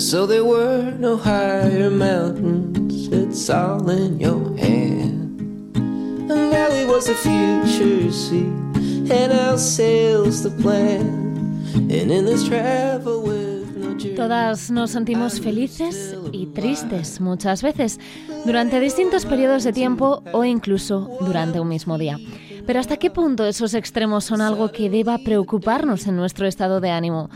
And so there were no higher mountains, it's all in your hand. And Valley was the future, and out sails the plan. And in this travel with Todas nos sentimos felices y tristes muchas veces, durante distintos periodos de tiempo o incluso durante un mismo día. Pero ¿hasta qué punto esos extremos son algo que deba preocuparnos en nuestro estado de ánimo?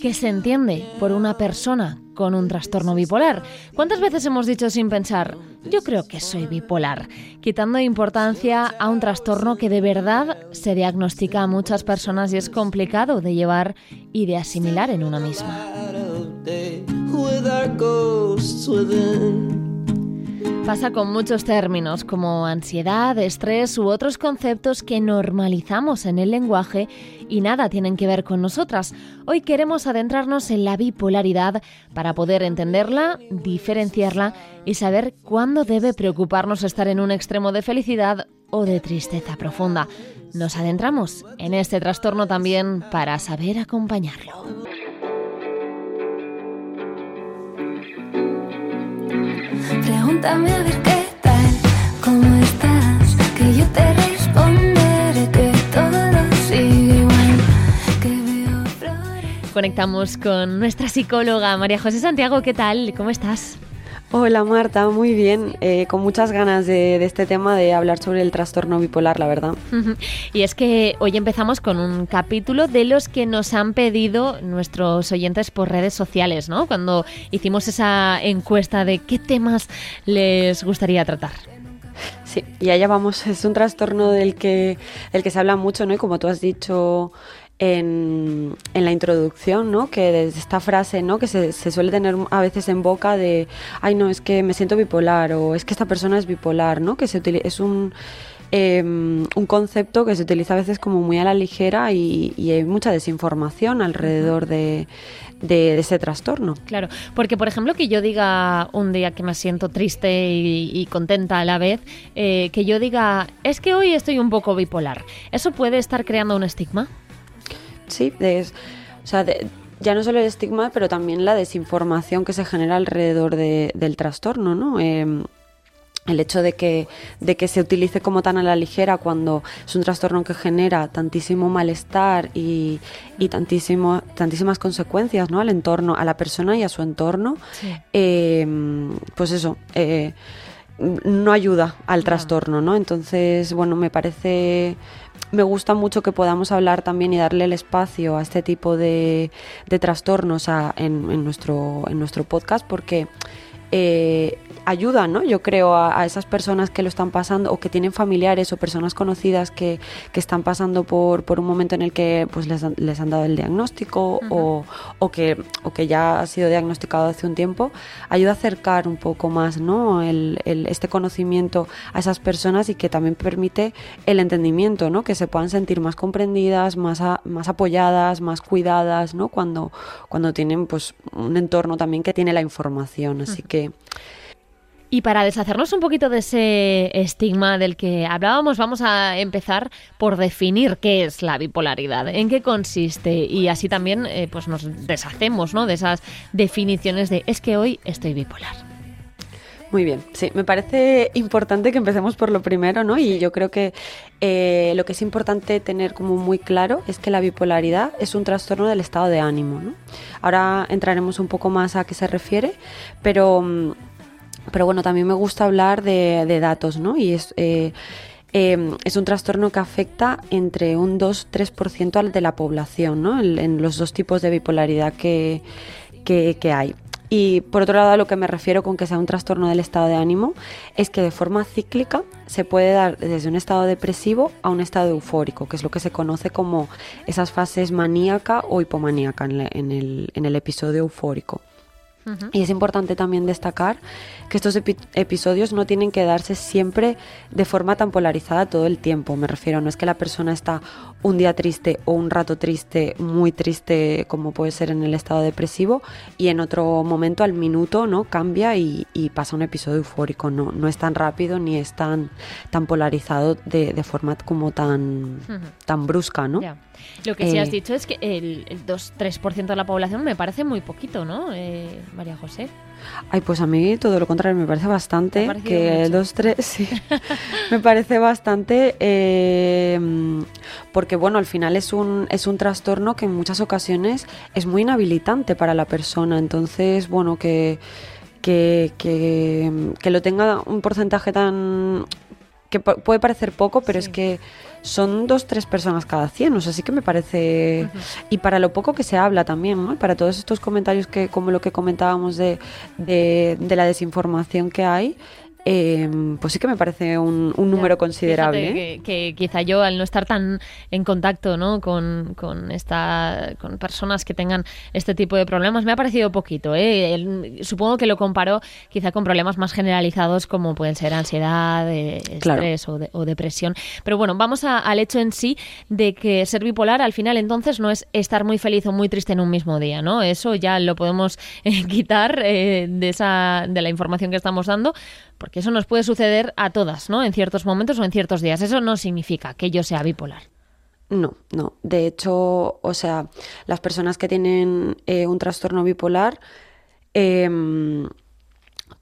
¿Qué se entiende por una persona con un trastorno bipolar? ¿Cuántas veces hemos dicho sin pensar, yo creo que soy bipolar, quitando importancia a un trastorno que de verdad se diagnostica a muchas personas y es complicado de llevar y de asimilar en una misma? Pasa con muchos términos como ansiedad, estrés u otros conceptos que normalizamos en el lenguaje y nada tienen que ver con nosotras. Hoy queremos adentrarnos en la bipolaridad para poder entenderla, diferenciarla y saber cuándo debe preocuparnos estar en un extremo de felicidad o de tristeza profunda. Nos adentramos en este trastorno también para saber acompañarlo. Pregúntame a ver qué tal, cómo estás, que yo te responderé que todo sigue igual, que veo flores. Conectamos con nuestra psicóloga María José Santiago. ¿Qué tal? ¿Cómo estás? Hola Marta, muy bien, eh, con muchas ganas de, de este tema de hablar sobre el trastorno bipolar, la verdad. Y es que hoy empezamos con un capítulo de los que nos han pedido nuestros oyentes por redes sociales, ¿no? Cuando hicimos esa encuesta de qué temas les gustaría tratar. Sí, y allá vamos, es un trastorno del que, del que se habla mucho, ¿no? Y como tú has dicho en, en la introducción, ¿no? Que desde esta frase, ¿no? Que se, se suele tener a veces en boca de, ay, no, es que me siento bipolar o es que esta persona es bipolar, ¿no? Que se utili- es un... eh, un concepto que se utiliza a veces como muy a la ligera y, y hay mucha desinformación alrededor de, de- de ese trastorno. Claro, porque por ejemplo que yo diga un día que me siento triste y, y contenta a la vez, eh, que yo diga, es que hoy estoy un poco bipolar, ¿eso puede estar creando un estigma? Sí, de- o sea, de- ya no solo el estigma, pero también la desinformación que se genera alrededor de- del trastorno, ¿no? Eh, el hecho de que, de que se utilice como tan a la ligera cuando es un trastorno que genera tantísimo malestar y, y tantísimo, tantísimas consecuencias ¿no? al entorno, a la persona y a su entorno, Sí. eh, pues eso, eh, no ayuda al trastorno, ¿no? Entonces, bueno, me parece, me gusta mucho que podamos hablar también y darle el espacio a este tipo de, de trastornos en, en nuestro, en nuestro podcast porque eh, ayuda, ¿no? Yo creo a, a esas personas que lo están pasando o que tienen familiares o personas conocidas que, que están pasando por, por un momento en el que pues les han, les han dado el diagnóstico o, o que, o que ya ha sido diagnosticado hace un tiempo, ayuda a acercar un poco más, ¿no? El, el- este conocimiento a esas personas y que también permite el entendimiento, ¿no? Que se puedan sentir más comprendidas, más, a- más apoyadas, más cuidadas, ¿no? Cuando, cuando tienen pues un entorno también que tiene la información. Así que Y para deshacernos un poquito de ese estigma del que hablábamos, vamos a empezar por definir qué es la bipolaridad, en qué consiste y así también eh, pues nos deshacemos ¿no? de esas definiciones de es que hoy estoy bipolar. Muy bien, sí, me parece importante que empecemos por lo primero, ¿no? Y yo creo que eh, lo que es importante tener como muy claro es que la bipolaridad es un trastorno del estado de ánimo, ¿no? Ahora entraremos un poco más a qué se refiere, pero, mm, pero bueno, también me gusta hablar de, de datos, ¿no? Y es... eh, eh, es un trastorno que afecta entre un 2-3% al de la población, ¿no? En, los dos tipos de bipolaridad que, que, hay. Y por otro lado, a lo que me refiero con que sea un trastorno del estado de ánimo es que de forma cíclica se puede dar desde un estado depresivo a un estado eufórico, que es lo que se conoce como esas fases maníaca o hipomaníaca en el, en el episodio eufórico. Y es importante también destacar que estos epi- episodios no tienen que darse siempre de forma tan polarizada todo el tiempo. Me refiero, no es que la persona está un día triste o un rato triste, muy triste, como puede ser en el estado depresivo, y en otro momento, al minuto, no cambia y, y pasa un episodio eufórico. No, no es tan rápido ni es tan, tan polarizado de, de forma como tan, tan brusca, ¿no? Lo que sí has Eh, dicho es que el, el 2-3% de la población me parece muy poquito, ¿no, eh, María José? Ay, pues a mí todo lo contrario, me parece ¿Te bastante. Que dos, tres, sí. me parece bastante. eh, porque, bueno, al final es un, es un trastorno que en muchas ocasiones es muy inhabilitante para la persona. Entonces, bueno, que, que, que, que lo tenga un porcentaje tan. Que pu- puede parecer poco, pero Sí. es que son dos, tres personas cada 100, o sea, sí que me parece... Y para lo poco que se habla también, ¿no? Para todos estos comentarios que, como lo que comentábamos de, de, de la desinformación que hay, eh, pues sí que me parece un, un número considerable. fíjate ¿eh? Que, que quizá yo, al no estar tan en contacto ¿no? con, con, esta, con personas que tengan este tipo de problemas, me ha parecido poquito. ¿eh? El- supongo que lo comparo quizá con problemas más generalizados como pueden ser ansiedad, eh, Claro. estrés o, de- o depresión. Pero bueno, vamos a- al hecho en sí de que ser bipolar al final entonces no es estar muy feliz o muy triste en un mismo día. ¿no? Eso ya lo podemos eh, quitar de, esa, de la información que estamos dando porque eso nos puede suceder a todas, ¿no? En ciertos momentos o en ciertos días. Eso no significa que yo sea bipolar. No, no. De hecho, o sea, las personas que tienen eh, un trastorno bipolar em,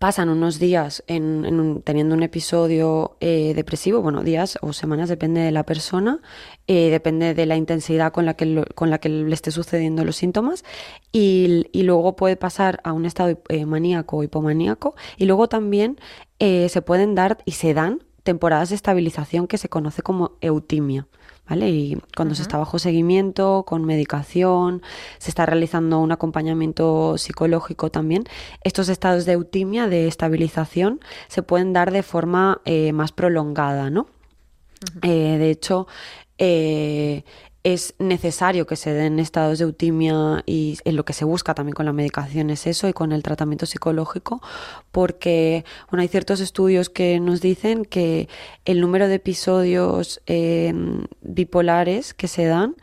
pasan unos días en, en un- teniendo un episodio eh, depresivo, bueno, días o semanas, depende de la persona, eh, depende de la intensidad con la que, con la que le esté sucediendo los síntomas, y, luego puede pasar a un estado eh, maníaco o hipomaníaco, y luego también se pueden dar y se dan temporadas de estabilización que se conoce como eutimia. ¿Vale? Y cuando se está bajo seguimiento, con medicación, se está realizando un acompañamiento psicológico también, estos estados de eutimia, de estabilización, se pueden dar de forma eh, más prolongada, ¿no? Eh, de hecho, eh, es necesario que se den estados de eutimia y en lo que se busca también con la medicación es eso y con el tratamiento psicológico, porque bueno, hay ciertos estudios que nos dicen que el número de episodios eh, bipolares que se dan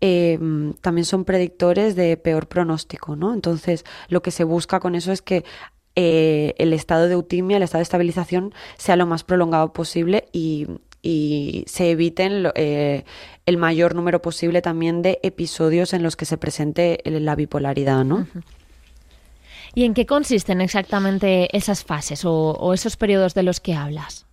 eh, también son predictores de peor pronóstico, ¿no? Entonces, lo que se busca con eso es que eh, el estado de eutimia, el estado de estabilización, sea lo más prolongado posible y, y se eviten lo- eh, el mayor número posible también de episodios en los que se presente la bipolaridad, ¿no? ¿Y en qué consisten exactamente esas fases o, o esos periodos de los que hablas?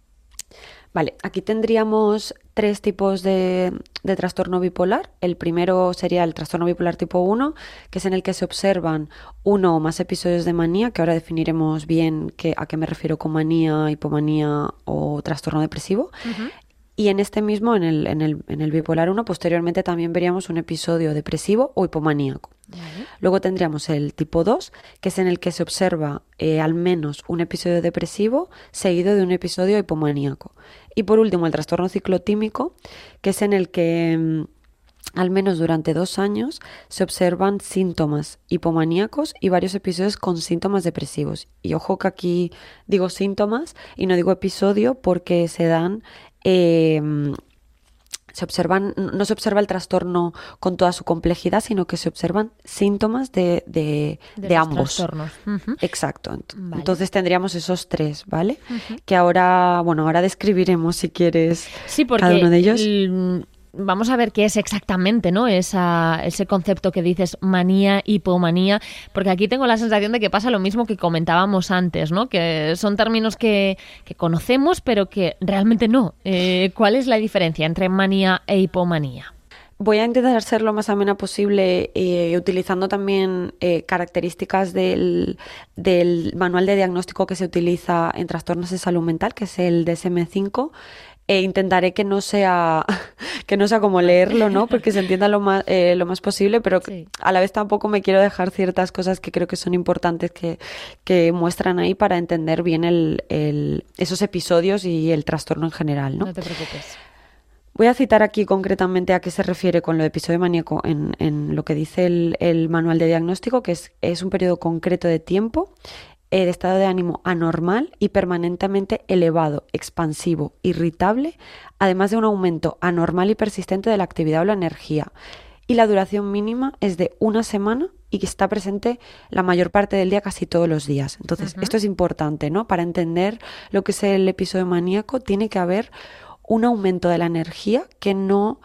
Vale, aquí tendríamos tres tipos de, de trastorno bipolar. El primero sería el trastorno bipolar tipo 1, que es en el que se observan uno o más episodios de manía, que ahora definiremos bien qué- a qué me refiero con manía, hipomanía o trastorno depresivo. Y en este mismo, en el, en el, en el bipolar 1, posteriormente también veríamos un episodio depresivo o hipomaníaco. Luego tendríamos el tipo 2, que es en el que se observa eh, al menos un episodio depresivo seguido de un episodio hipomaníaco. Y por último, el trastorno ciclotímico, que es en el que mm, al menos durante dos años se observan síntomas hipomaníacos y varios episodios con síntomas depresivos. Y ojo que aquí digo síntomas y no digo episodio porque se dan... eh, se observan, no se observa el trastorno con toda su complejidad, sino que se observan síntomas de, de, de los ambos. trastornos. Exacto. Vale. Entonces tendríamos esos tres, ¿vale? Que ahora, bueno, ahora describiremos si quieres Sí, porque cada uno de ellos. Vamos a ver qué es exactamente, ¿no? Esa, ese concepto que dices manía, hipomanía, porque aquí tengo la sensación de que pasa lo mismo que comentábamos antes, ¿no? Que son términos que, que conocemos, pero que realmente no. Eh, ¿Cuál es la diferencia entre manía e hipomanía? Voy a intentar ser lo más amena posible, eh, utilizando también eh, características del, del manual de diagnóstico que se utiliza en trastornos de salud mental, que es el DSM-5. E intentaré que no sea que no sea como leerlo, ¿no? Porque se entienda lo más, eh, lo más posible, pero Sí. a la vez tampoco me quiero dejar ciertas cosas que creo que son importantes que, que muestran ahí para entender bien el, el- esos episodios y el trastorno en general, ¿no? No te preocupes. Voy a citar aquí concretamente a qué se refiere con lo de episodio maníaco en, en lo que dice el, el manual de diagnóstico, que es, es un periodo concreto de tiempo eh, de estado de ánimo anormal y permanentemente elevado, expansivo, irritable, además de un aumento anormal y persistente de la actividad o la energía. Y la duración mínima es de una semana y que está presente la mayor parte del día, casi todos los días. Entonces, esto es importante, ¿no? Para entender lo que es el episodio maníaco, tiene que haber un aumento de la energía que no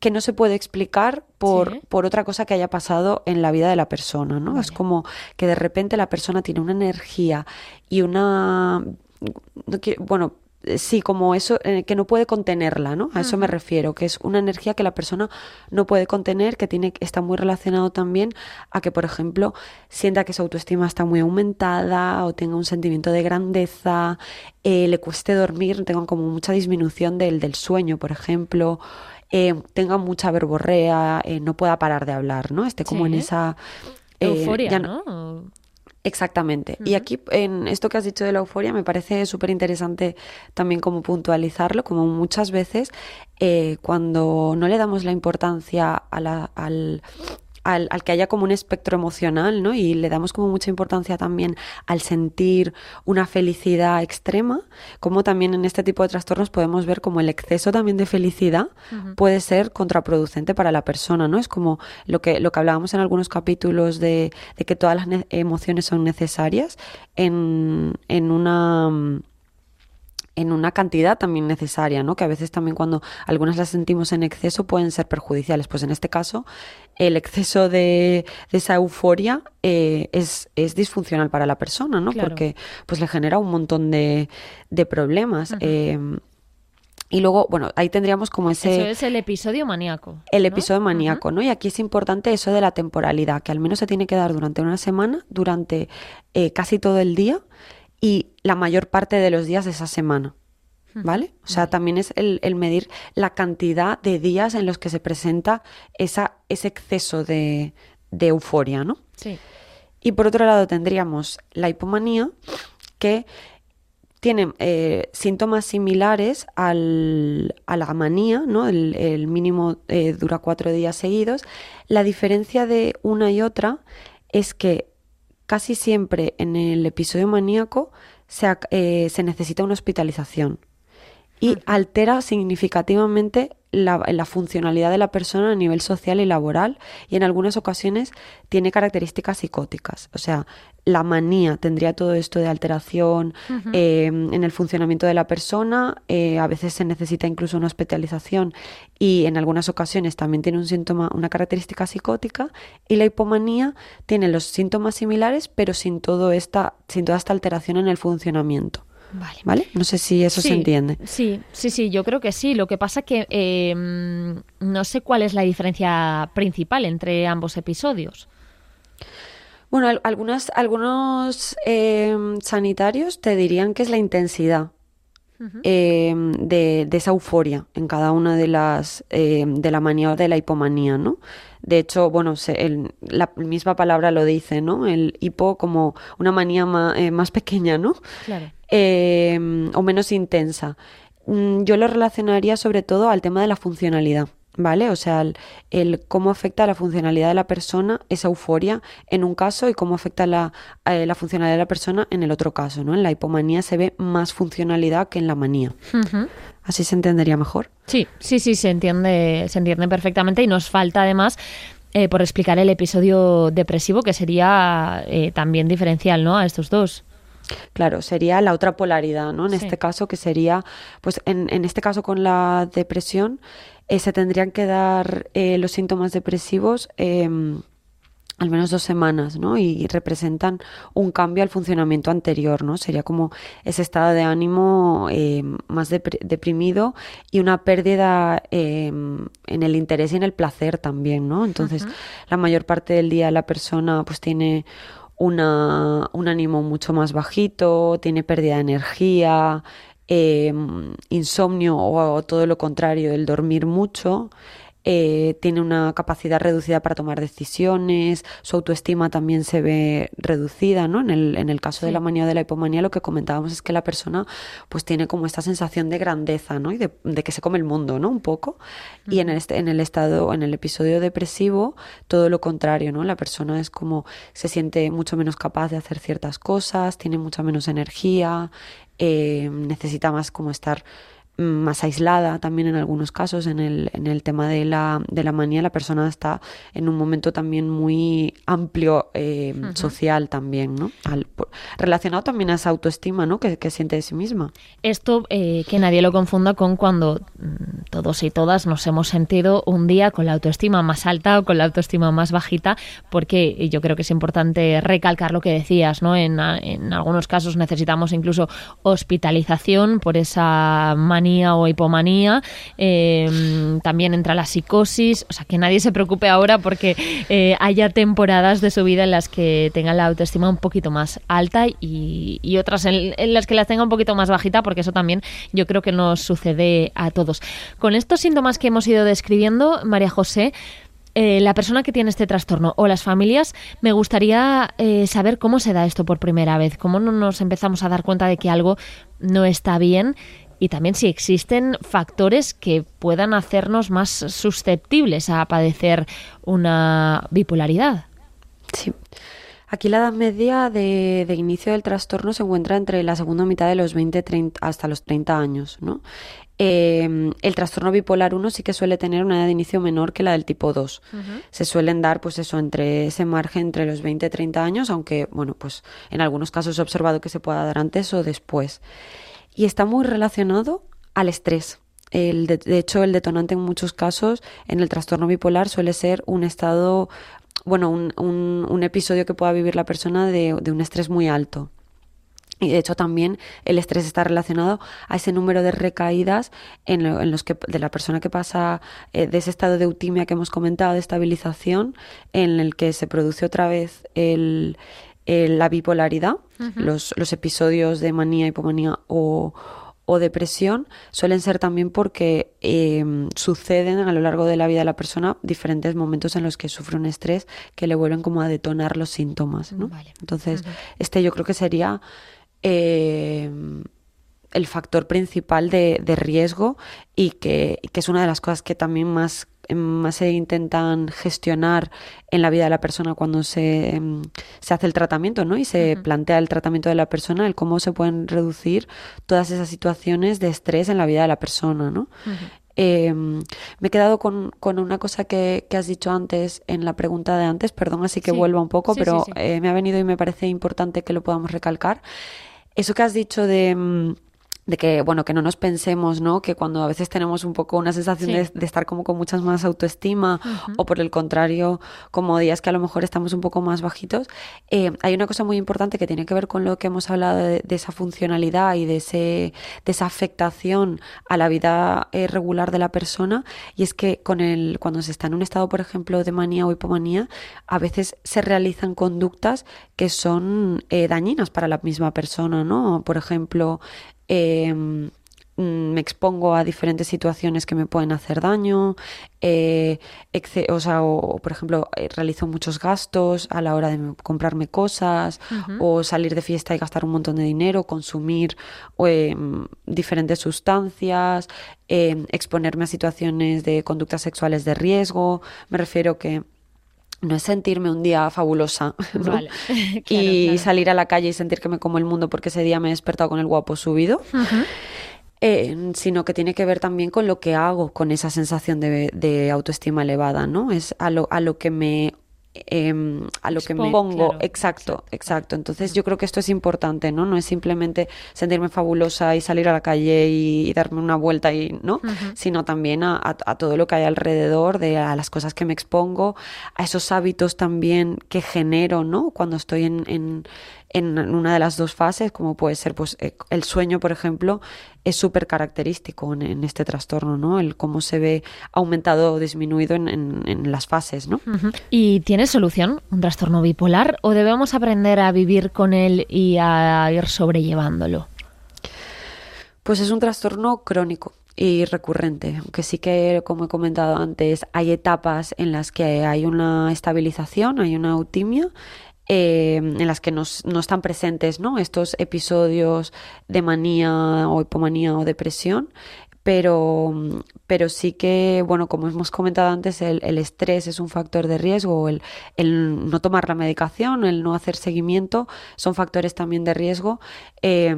que no se puede explicar por, Sí. por otra cosa que haya pasado en la vida de la persona, ¿no? Es como que de repente la persona tiene una energía y una... no quiero- bueno, eh, sí, como eso eh, que no puede contenerla, ¿no? A eso me refiero, que es una energía que la persona no puede contener, que tiene está muy relacionado también a que, por ejemplo, sienta que su autoestima está muy aumentada o tenga un sentimiento de grandeza, eh, le cueste dormir, tenga como mucha disminución del, del sueño, por ejemplo, eh, tenga mucha verborrea, eh, no pueda parar de hablar, ¿no? Esté como en esa... eh, Euforia, ya ¿no? Exactamente. Y aquí, en esto que has dicho de la euforia, me parece súper interesante también como puntualizarlo, como muchas veces eh, cuando no le damos la importancia a la- al, al, al que haya como un espectro emocional, ¿no? Y le damos como mucha importancia también al sentir una felicidad extrema, como también en este tipo de trastornos podemos ver como el exceso también de felicidad puede ser contraproducente para la persona, ¿no? Es como lo que, lo que hablábamos en algunos capítulos de, de que todas las ne- emociones son necesarias en, en una mm, en una cantidad también necesaria, ¿no? Que a veces también cuando algunas las sentimos en exceso pueden ser perjudiciales. Pues en este caso, el exceso de, de esa euforia eh, es, es disfuncional para la persona, ¿no? Claro. Porque pues le genera un montón de, de problemas. eh, y luego, bueno, ahí tendríamos como ese Eso es el episodio maníaco. el ¿no? episodio maníaco, ¿no? Y aquí es importante eso de la temporalidad, que al menos se tiene que dar durante una semana, durante eh, casi todo el día y la mayor parte de los días de esa semana. ¿Vale? O sea, también es el, el medir la cantidad de días en los que se presenta esa, ese exceso de, de euforia, ¿no? Sí. Y por otro lado tendríamos la hipomanía, que tiene eh, síntomas similares al- a la manía, ¿no? El, el mínimo eh, dura cuatro días seguidos. La diferencia de una y otra es que casi siempre en el episodio maníaco se, eh, se necesita una hospitalización. Y altera significativamente la, la funcionalidad de la persona a nivel social y laboral y en algunas ocasiones tiene características psicóticas. O sea, la manía tendría todo esto de alteración eh, en el funcionamiento de la persona, eh, a veces se necesita incluso una hospitalización y en algunas ocasiones también tiene un síntoma, una característica psicótica y la hipomanía tiene los síntomas similares pero sin, todo esta, sin toda esta alteración en el funcionamiento. Vale. ¿Vale? No sé si eso se entiende. Sí, sí, sí, yo creo que sí. Lo que pasa que eh, mm, no sé cuál es la diferencia principal entre ambos episodios. Bueno, al- algunas, algunos eh, sanitarios te dirían que es la intensidad eh, de, de esa euforia en cada una de las eh, de la manía o de la hipomanía, ¿no? De hecho, bueno, se- el- la misma palabra lo dice, ¿no? El hipo como una manía ma- eh, más pequeña, ¿no? Claro. eh, o menos intensa. Mm, Yo lo relacionaría sobre todo al tema de la funcionalidad, ¿vale? O sea, el, el cómo afecta la funcionalidad de la persona esa euforia en un caso y cómo afecta la, eh, la funcionalidad de la persona en el otro caso, ¿no? En la hipomanía se ve más funcionalidad que en la manía. Así se entendería mejor. Sí, sí, sí, se entiende, se entiende perfectamente y nos falta además eh, por explicar el episodio depresivo que sería eh, también diferencial, ¿no? A estos dos. Claro, sería la otra polaridad, ¿no? En Sí. este caso, que sería, pues en, en este caso con la depresión, eh, se tendrían que dar eh, los síntomas depresivos em, al menos dos semanas, ¿no? Y representan un cambio al funcionamiento anterior, ¿no? Sería como ese estado de ánimo eh, más depri- deprimido y una pérdida eh, en el interés y en el placer también, ¿no? Entonces, la mayor parte del día la persona pues tiene una, un ánimo mucho más bajito, tiene pérdida de energía, eh, insomnio o, o todo lo contrario, el dormir mucho, eh, tiene una capacidad reducida para tomar decisiones, su autoestima también se ve reducida, ¿no? En el, en el caso de la manía o de la hipomanía lo que comentábamos es que la persona pues tiene como esta sensación de grandeza, ¿no? Y de, de que se come el mundo, ¿no? Un poco. Y en, este, en el estado, en el episodio depresivo, todo lo contrario, ¿no? La persona es como, se siente mucho menos capaz de hacer ciertas cosas, tiene mucha menos energía, eh, necesita más como estar más aislada también en algunos casos. En el, en el tema de la, de la manía, la persona está en un momento también muy amplio eh, social también, ¿no? relacionado también a esa autoestima, ¿no? Que, que siente de sí misma. Esto eh, que nadie lo confunda con cuando mm, todos y todas nos hemos sentido un día con la autoestima más alta o con la autoestima más bajita, porque yo creo que es importante recalcar lo que decías, ¿no? En, en algunos casos necesitamos incluso hospitalización por esa manía o hipomanía, em, también entra la psicosis, o sea, que nadie se preocupe ahora porque eh, haya temporadas de su vida en las que tenga la autoestima un poquito más alta y, otras en, las que las tenga un poquito más bajita, porque eso también yo creo que nos sucede a todos. Con estos síntomas que hemos ido describiendo, María José, eh, la persona que tiene este trastorno o las familias, me gustaría eh, saber cómo se da esto por primera vez, cómo nos empezamos a dar cuenta de que algo no está bien y también si existen factores que puedan hacernos más susceptibles a padecer una bipolaridad. Sí. Aquí la edad media de, inicio del trastorno se encuentra entre la segunda mitad de los 20 30, hasta los 30 años. ¿no? Em, el trastorno bipolar 1 sí que suele tener una edad de inicio menor que la del tipo 2. Se suelen dar, pues eso, entre ese margen entre los 20 y 30 años, aunque, bueno, pues en algunos casos he observado que se pueda dar antes o después y está muy relacionado al estrés. El de, hecho, el detonante en muchos casos en el trastorno bipolar suele ser un estado, bueno, un, un, episodio que pueda vivir la persona de, un estrés muy alto. Y de hecho también el estrés está relacionado a ese número de recaídas en, los que de la persona que pasa eh, de ese estado de eutimia que hemos comentado, de estabilización, en el que se produce otra vez el, la bipolaridad, los, los, episodios de manía, hipomanía o, o depresión suelen ser también porque em, suceden a lo largo de la vida de la persona diferentes momentos en los que sufre un estrés que le vuelven como a detonar los síntomas. ¿no? Entonces, este yo creo que sería em, el factor principal de, de riesgo y que, que, es una de las cosas que también más más se intentan gestionar en la vida de la persona cuando se, em, se hace el tratamiento, ¿no? Y se plantea el tratamiento de la persona, el cómo se pueden reducir todas esas situaciones de estrés en la vida de la persona, ¿no? Em, me he quedado con, con una cosa que, que, has dicho antes en la pregunta de antes, perdón, así que vuelva un poco, pero eh, me ha venido y me parece importante que lo podamos recalcar. Eso que has dicho de em, de que, bueno, que no nos pensemos, ¿no? Que cuando a veces tenemos un poco una sensación de, estar como con muchas más autoestima o por el contrario, como días que a lo mejor estamos un poco más bajitos, eh, hay una cosa muy importante que tiene que ver con lo que hemos hablado de, esa funcionalidad y de, ese, de esa afectación a la vida eh, regular de la persona y es que con el, cuando se está en un estado, por ejemplo, de manía o hipomanía, a veces se realizan conductas que son eh, dañinas para la misma persona, ¿no? Por ejemplo, Em, mm, me expongo a diferentes situaciones que me pueden hacer daño, eh, o sea, o, por ejemplo, eh, realizo muchos gastos a la hora de comprarme cosas, o salir de fiesta y gastar un montón de dinero, consumir em, diferentes sustancias, em, exponerme a situaciones de conductas sexuales de riesgo. Me refiero que no es sentirme un día fabulosa y salir a la calle y sentir que me como el mundo porque ese día me he despertado con el guapo subido, eh, sino que tiene que ver también con lo que hago con esa sensación de, de autoestima elevada, ¿no? Es a lo, a lo que me Em, a lo que me pongo. exacto, exacto, Entonces yo creo que esto es importante, ¿no? No es simplemente sentirme fabulosa y salir a la calle y, darme una vuelta y, ¿no? Sino también a, todo lo que hay alrededor, de a las cosas que me expongo, a esos hábitos también que genero, ¿no? Cuando estoy en en una de las dos fases, como puede ser pues eh, el sueño, por ejemplo, es súper característico en, este trastorno, ¿no? El cómo se ve aumentado o disminuido en, en, las fases, ¿no? ¿Y tiene solución un trastorno bipolar o debemos aprender a vivir con él y a ir sobrellevándolo? Pues es un trastorno crónico y recurrente, aunque sí que, como he comentado antes, hay etapas en las que hay una estabilización, hay una eutimia eh, en las que no están presentes ¿no? estos episodios de manía o hipomanía o depresión. Pero, pero sí que, bueno, como hemos comentado antes, el, estrés es un factor de riesgo, el, el, no tomar la medicación, el no hacer seguimiento, son factores también de riesgo. Eh,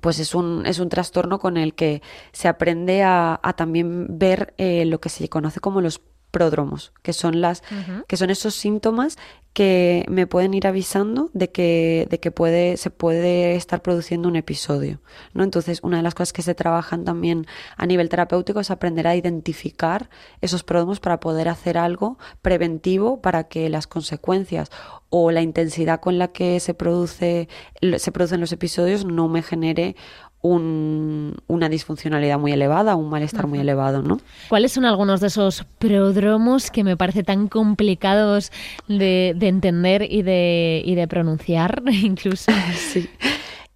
pues es un, es un trastorno con el que se aprende a, a también ver eh, lo que se conoce como los pródromos, que son las, que son esos síntomas que me pueden ir avisando de que, de que puede, se puede estar produciendo un episodio. ¿no? Entonces, una de las cosas que se trabajan también a nivel terapéutico es aprender a identificar esos pródromos para poder hacer algo preventivo para que las consecuencias o la intensidad con la que se produce se producen los episodios no me genere una disfuncionalidad muy elevada, un malestar muy elevado, ¿no? ¿Cuáles son algunos de esos prodromos que me parece tan complicados de, entender y de, y de pronunciar incluso? sí.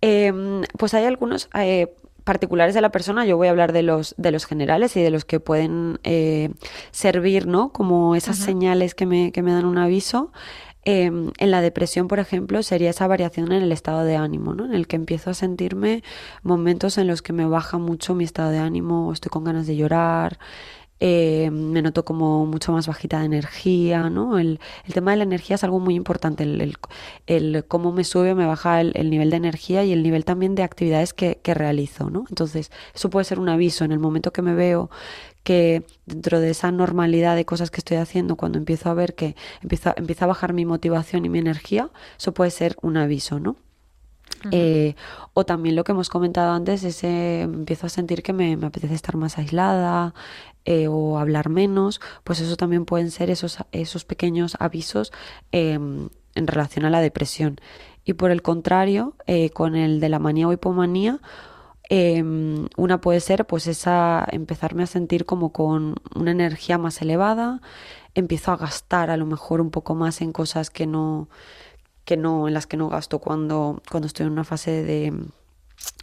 Em, pues hay algunos eh, particulares de la persona, yo voy a hablar de los, de los generales y de los que pueden eh, servir, ¿no? Como esas señales que me, que me dan un aviso. Em, en la depresión, por ejemplo, sería esa variación en el estado de ánimo, ¿no? En el que empiezo a sentirme momentos en los que me baja mucho mi estado de ánimo, estoy con ganas de llorar, eh, me noto como mucho más bajita de energía, ¿no? El, el, tema de la energía es algo muy importante, el, el, cómo me sube o me baja el, nivel de energía y el nivel también de actividades que, que realizo, ¿no? Entonces, eso puede ser un aviso en el momento que me veo que dentro de esa normalidad de cosas que estoy haciendo, cuando empiezo a ver que empieza, empieza a bajar mi motivación y mi energía, eso puede ser un aviso, ¿no? Eh, o también lo que hemos comentado antes, ese, empiezo a sentir que me, apetece estar más aislada eh, o hablar menos, pues eso también pueden ser esos, esos pequeños avisos em, en relación a la depresión. Y por el contrario, eh, con el de la manía o hipomanía, Em, una puede ser pues esa empezarme a sentir como con una energía más elevada, empiezo a gastar a lo mejor un poco más en cosas que no que no en las que no gasto cuando cuando estoy en una fase de,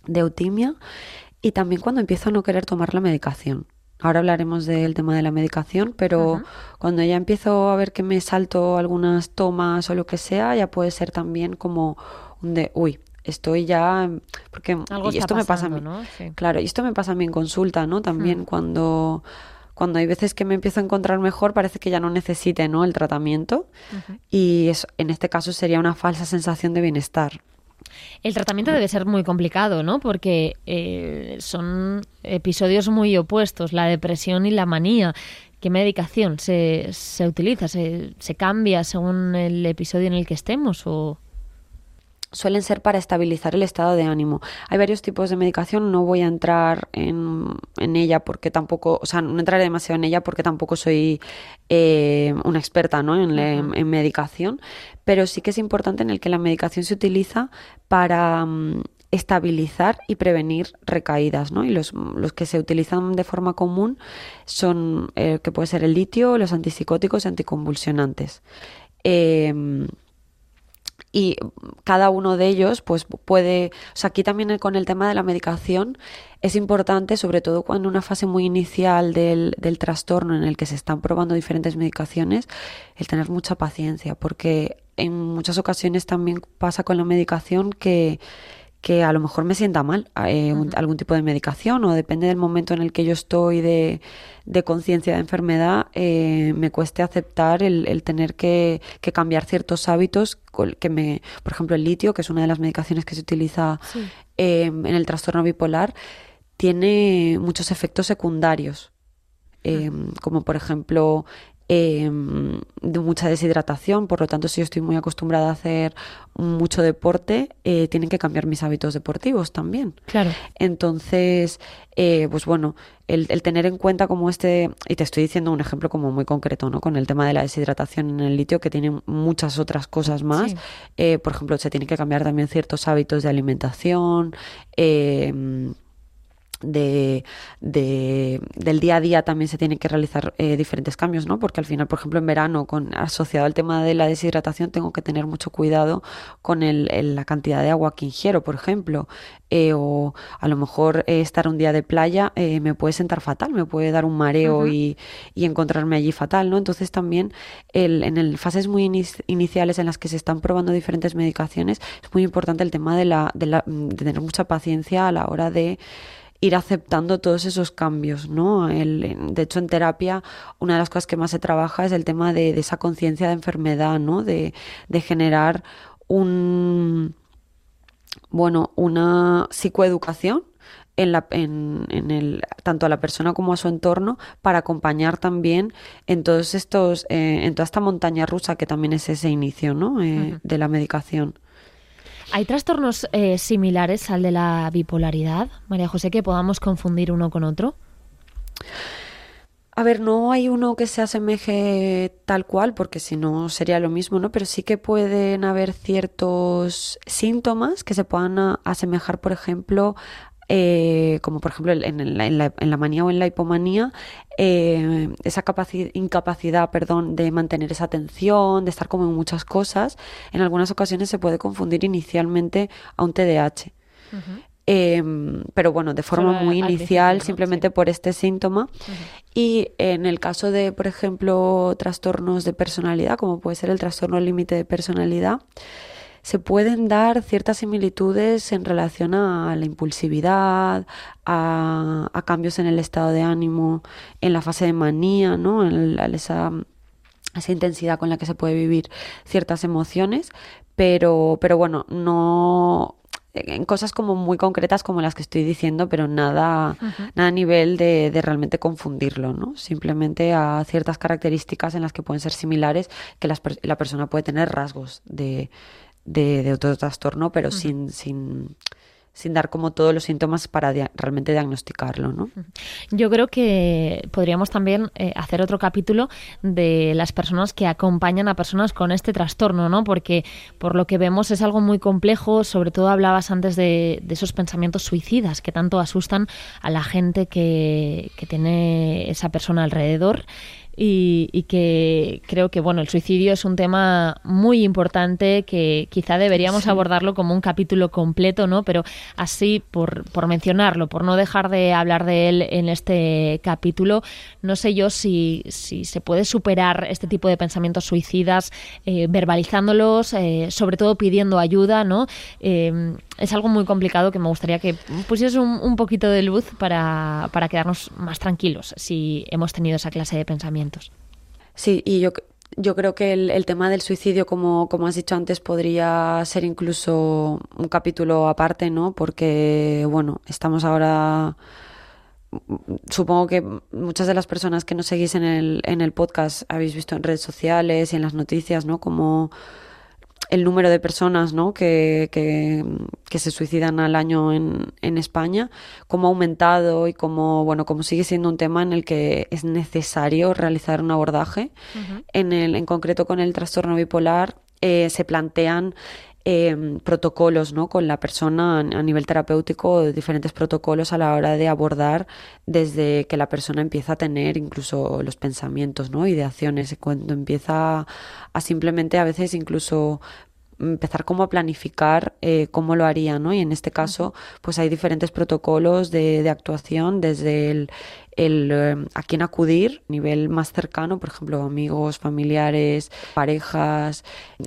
de eutimia y también cuando empiezo a no querer tomar la medicación. Ahora hablaremos del tema de la medicación, pero cuando ya empiezo a ver que me salto algunas tomas o lo que sea, ya puede ser también como un de, uy, estoy ya porque y esto me pasa a mí, claro y esto me pasa a mí en consulta no también hmm. cuando cuando hay veces que me empiezo a encontrar mejor parece que ya no necesite no el tratamiento y eso, en este caso sería una falsa sensación de bienestar el tratamiento debe ser muy complicado, ¿no? Porque eh, son episodios muy opuestos, la depresión y la manía. ¿Qué medicación se, se utiliza? ¿Se, ¿Se cambia según el episodio en el que estemos? O suelen ser para estabilizar el estado de ánimo. Hay varios tipos de medicación, no voy a entrar en, en ella porque tampoco, o sea, no entraré demasiado en ella porque tampoco soy eh, una experta ¿no? en, en, medicación, pero sí que es importante en el que la medicación se utiliza para mm, estabilizar y prevenir recaídas, ¿no? Y los, los, que se utilizan de forma común son, eh, que puede ser el litio, los antipsicóticos y anticonvulsionantes. Eh, y cada uno de ellos pues puede, o sea, aquí también con el tema de la medicación es importante, sobre todo cuando una fase muy inicial del, del trastorno en el que se están probando diferentes medicaciones, el tener mucha paciencia, porque en muchas ocasiones también pasa con la medicación que que a lo mejor me sienta mal eh, algún tipo de medicación o depende del momento en el que yo estoy de, de conciencia de enfermedad, eh, me cueste aceptar el, tener que, cambiar ciertos hábitos que me, por ejemplo, el litio, que es una de las medicaciones que se utiliza em, en el trastorno bipolar, tiene muchos efectos secundarios. Em, como por ejemplo eh, de mucha deshidratación, por lo tanto si yo estoy muy acostumbrada a hacer mucho deporte, eh, tienen que cambiar mis hábitos deportivos también. Claro. Entonces, eh, pues bueno, el, tener en cuenta como este, y te estoy diciendo un ejemplo como muy concreto, ¿no? Con el tema de la deshidratación en el litio, que tiene muchas otras cosas más. Eh, por ejemplo, se tienen que cambiar también ciertos hábitos de alimentación. Eh, de, de, del día a día también se tienen que realizar eh, diferentes cambios, ¿no? Porque al final, por ejemplo, en verano, con asociado al tema de la deshidratación, tengo que tener mucho cuidado con el, la cantidad de agua que ingiero, por ejemplo. Eh, o a lo mejor eh, estar un día de playa me puede sentar fatal, me puede dar un mareo y, y, encontrarme allí fatal, ¿no? Entonces también el, en el, fases muy iniciales en las que se están probando diferentes medicaciones, es muy importante el tema de, la, de, la, de tener mucha paciencia a la hora de ir aceptando todos esos cambios, ¿no? El, de hecho, en terapia, una de las cosas que más se trabaja es el tema de, esa conciencia de enfermedad, ¿no? De, de generar un bueno, una psicoeducación en la, en, en el, tanto a la persona como a su entorno para acompañar también en todos estos, eh, en toda esta montaña rusa que también es ese inicio, ¿no? Eh. De la medicación. ¿Hay trastornos eh, similares al de la bipolaridad, María José, que podamos confundir uno con otro? A ver, no hay uno que se asemeje tal cual, porque si no sería lo mismo, ¿no? Pero sí que pueden haber ciertos síntomas que se puedan asemejar, por ejemplo, eh, como por ejemplo en, la, en la manía o en la hipomanía, eh, esa capaci- incapacidad, perdón, de mantener esa atención, de estar como en muchas cosas, en algunas ocasiones se puede confundir inicialmente a un TDAH. Em, pero bueno, de forma Solo muy al inicial, simplemente Sí. por este síntoma. Y en el caso de, por ejemplo, trastornos de personalidad, como puede ser el trastorno límite de personalidad, se pueden dar ciertas similitudes en relación a la impulsividad, a, a cambios en el estado de ánimo, en la fase de manía, ¿no? En esa, esa intensidad con la que se puede vivir ciertas emociones, pero, pero bueno, no en cosas como muy concretas como las que estoy diciendo, pero nada, nada a nivel de, de realmente confundirlo, ¿no? Simplemente a ciertas características en las que pueden ser similares, que las la persona puede tener rasgos de, de, de otro trastorno, pero sin, sin, sin dar como todos los síntomas para dia- realmente diagnosticarlo, ¿no? Yo creo que podríamos también eh, hacer otro capítulo de las personas que acompañan a personas con este trastorno, ¿no? Porque por lo que vemos es algo muy complejo, sobre todo hablabas antes de, de esos pensamientos suicidas que tanto asustan a la gente que, que tiene esa persona alrededor. Y, y que creo que bueno el suicidio es un tema muy importante que quizá deberíamos abordarlo como un capítulo completo no pero así por, por mencionarlo por no dejar de hablar de él en este capítulo no sé yo si, si se puede superar este tipo de pensamientos suicidas eh, verbalizándolos eh, sobre todo pidiendo ayuda no Eh, es algo muy complicado que me gustaría que pusieras un, un poquito de luz para, para quedarnos más tranquilos si hemos tenido esa clase de Sí, y yo, yo creo que el, el tema del suicidio, como, como has dicho antes, podría ser incluso un capítulo aparte, ¿no? Porque, bueno, estamos ahora. Supongo que muchas de las personas que nos seguís en el, en el podcast habéis visto en redes sociales y en las noticias, ¿no? Como el número de personas ¿no? que, que, que se suicidan al año en, en España, cómo ha aumentado y cómo, bueno, cómo sigue siendo un tema en el que es necesario realizar un abordaje. en, el, en concreto con el trastorno bipolar eh, se plantean eh, protocolos ¿no? con la persona a, nivel terapéutico, diferentes protocolos a la hora de abordar desde que la persona empieza a tener incluso los pensamientos, ¿no? ideaciones, cuando empieza a, a simplemente a veces incluso empezar como a planificar eh, cómo lo haría, ¿no? Y en este caso, pues hay diferentes protocolos de, de actuación desde el, el eh, a quién acudir, nivel más cercano, por ejemplo, amigos, familiares, parejas,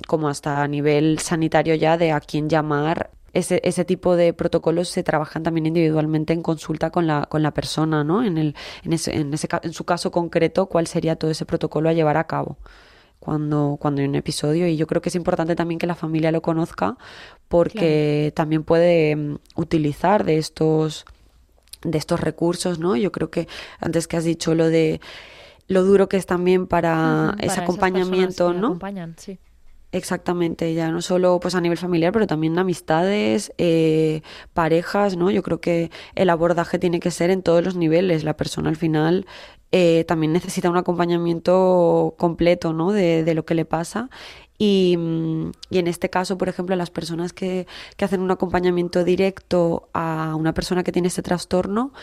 como hasta a nivel sanitario ya de a quién llamar ese, ese tipo de protocolos se trabajan también individualmente en consulta con la, con la persona, ¿no? En, el, en, ese, en, ese, en su caso concreto, cuál sería todo ese protocolo a llevar a cabo cuando, cuando hay un episodio. Y yo creo que es importante también que la familia lo conozca porque también puede mm, utilizar de estos de estos recursos, ¿no? Yo creo que antes que has dicho lo de lo duro que es también para ese para acompañamiento, ¿no? acompañan, sí. Exactamente, ya no solo pues a nivel familiar, pero también amistades, eh, parejas, ¿no? Yo creo que el abordaje tiene que ser en todos los niveles. La persona al final eh, también necesita un acompañamiento completo, ¿no? De, de lo que le pasa. Y, en este caso, por ejemplo, las personas que, que hacen un acompañamiento directo a una persona que tiene este trastorno,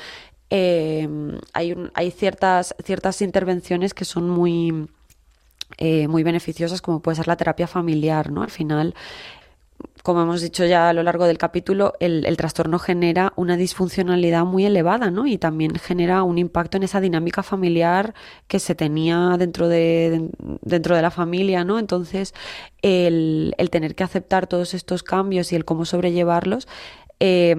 eh, hay, hay ciertas, ciertas intervenciones que son muy eh, muy beneficiosas como puede ser la terapia familiar, ¿no? Al final, como hemos dicho ya a lo largo del capítulo, el, el trastorno genera una disfuncionalidad muy elevada, ¿no? Y también genera un impacto en esa dinámica familiar que se tenía dentro de, dentro de la familia, ¿no? Entonces, el, el tener que aceptar todos estos cambios y el cómo sobrellevarlos, eh,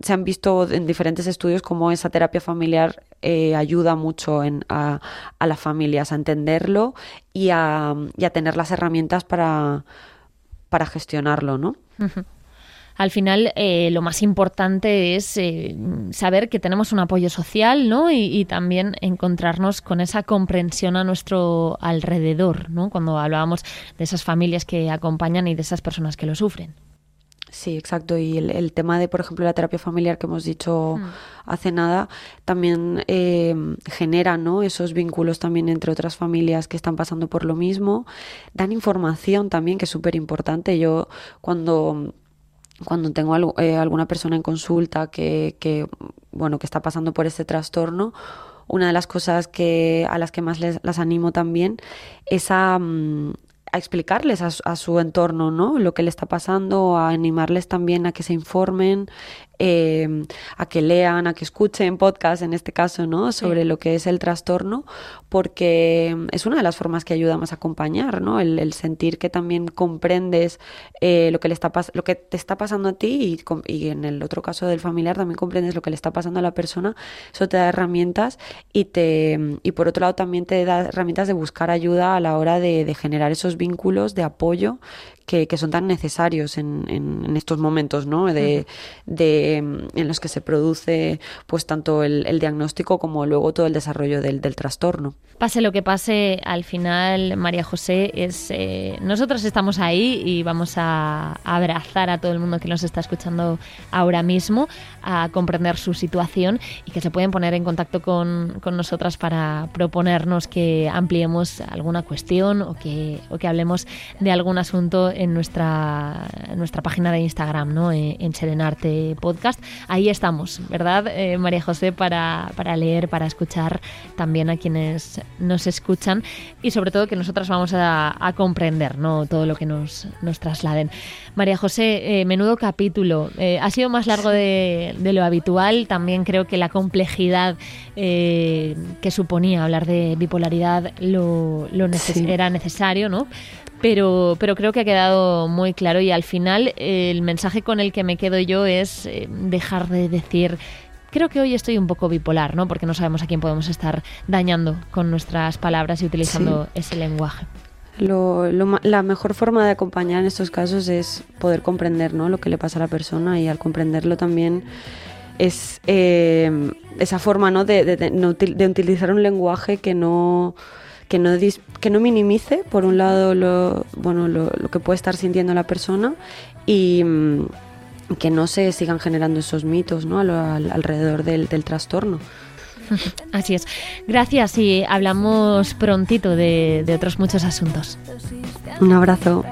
se han visto en diferentes estudios cómo esa terapia familiar eh, ayuda mucho en, a, a, las familias a entenderlo y a, y a tener las herramientas para, para gestionarlo, ¿no? Al final, eh, lo más importante es eh, saber que tenemos un apoyo social, ¿no? Y, también encontrarnos con esa comprensión a nuestro alrededor, ¿no? Cuando hablábamos de esas familias que acompañan y de esas personas que lo sufren. Sí, exacto. Y el, tema de, por ejemplo, la terapia familiar que hemos dicho hmm. hace nada, también eh, genera ¿no? esos vínculos también entre otras familias que están pasando por lo mismo. Dan información también, que es súper importante. Yo cuando cuando tengo eh, alguna persona en consulta que, que, bueno, que está pasando por este trastorno, una de las cosas que, a las que más les, las animo también es a, mm, a explicarles a, su entorno, ¿no? Lo que le está pasando, a animarles también a que se informen, em, a que lean, a que escuchen podcast, en este caso, ¿no? Sobre lo que es el trastorno, porque es una de las formas que ayuda más a acompañar, ¿no? El, sentir que también comprendes eh, lo que le está lo que te está pasando a ti y, y, en el otro caso del familiar también comprendes lo que le está pasando a la persona. Eso te da herramientas y te y por otro lado también te da herramientas de buscar ayuda a la hora de, de generar esos vínculos de apoyo que, son tan necesarios en, en, estos momentos, ¿no? De, de, en los que se produce pues tanto el, diagnóstico como luego todo el desarrollo del, del, trastorno. Pase lo que pase, al final, María José, es eh, nosotros estamos ahí y vamos a abrazar a todo el mundo que nos está escuchando ahora mismo, a comprender su situación y que se pueden poner en contacto con, con nosotras para proponernos que ampliemos alguna cuestión o que, o que hablemos de algún asunto en nuestra, nuestra página de Instagram, ¿no? Eh, en Serenarte Podcast. Ahí estamos, ¿verdad, eh, María José? Para, para leer, para escuchar también a quienes nos escuchan y sobre todo que nosotras vamos a, comprender ¿no? todo lo que nos, nos trasladen. María José, eh, menudo capítulo. ha sido más largo de, lo habitual. También creo que la complejidad que suponía hablar de bipolaridad lo, lo era necesario, ¿no? Pero, pero creo que ha quedado muy claro y al final el mensaje con el que me quedo yo es eh, dejar de decir creo que hoy estoy un poco bipolar, ¿no? Porque no sabemos a quién podemos estar dañando con nuestras palabras y utilizando ese lenguaje. Lo, la mejor forma de acompañar en estos casos es poder comprender ¿no? lo que le pasa a la persona y al comprenderlo también es eh, esa forma ¿no? de, de utilizar un lenguaje que no que no, que no minimice, por un lado, lo, bueno, lo, que puede estar sintiendo la persona y mm, que no se sigan generando esos mitos ¿no? alrededor del, del trastorno. Así es. Gracias y hablamos prontito de, de otros muchos asuntos. Un abrazo.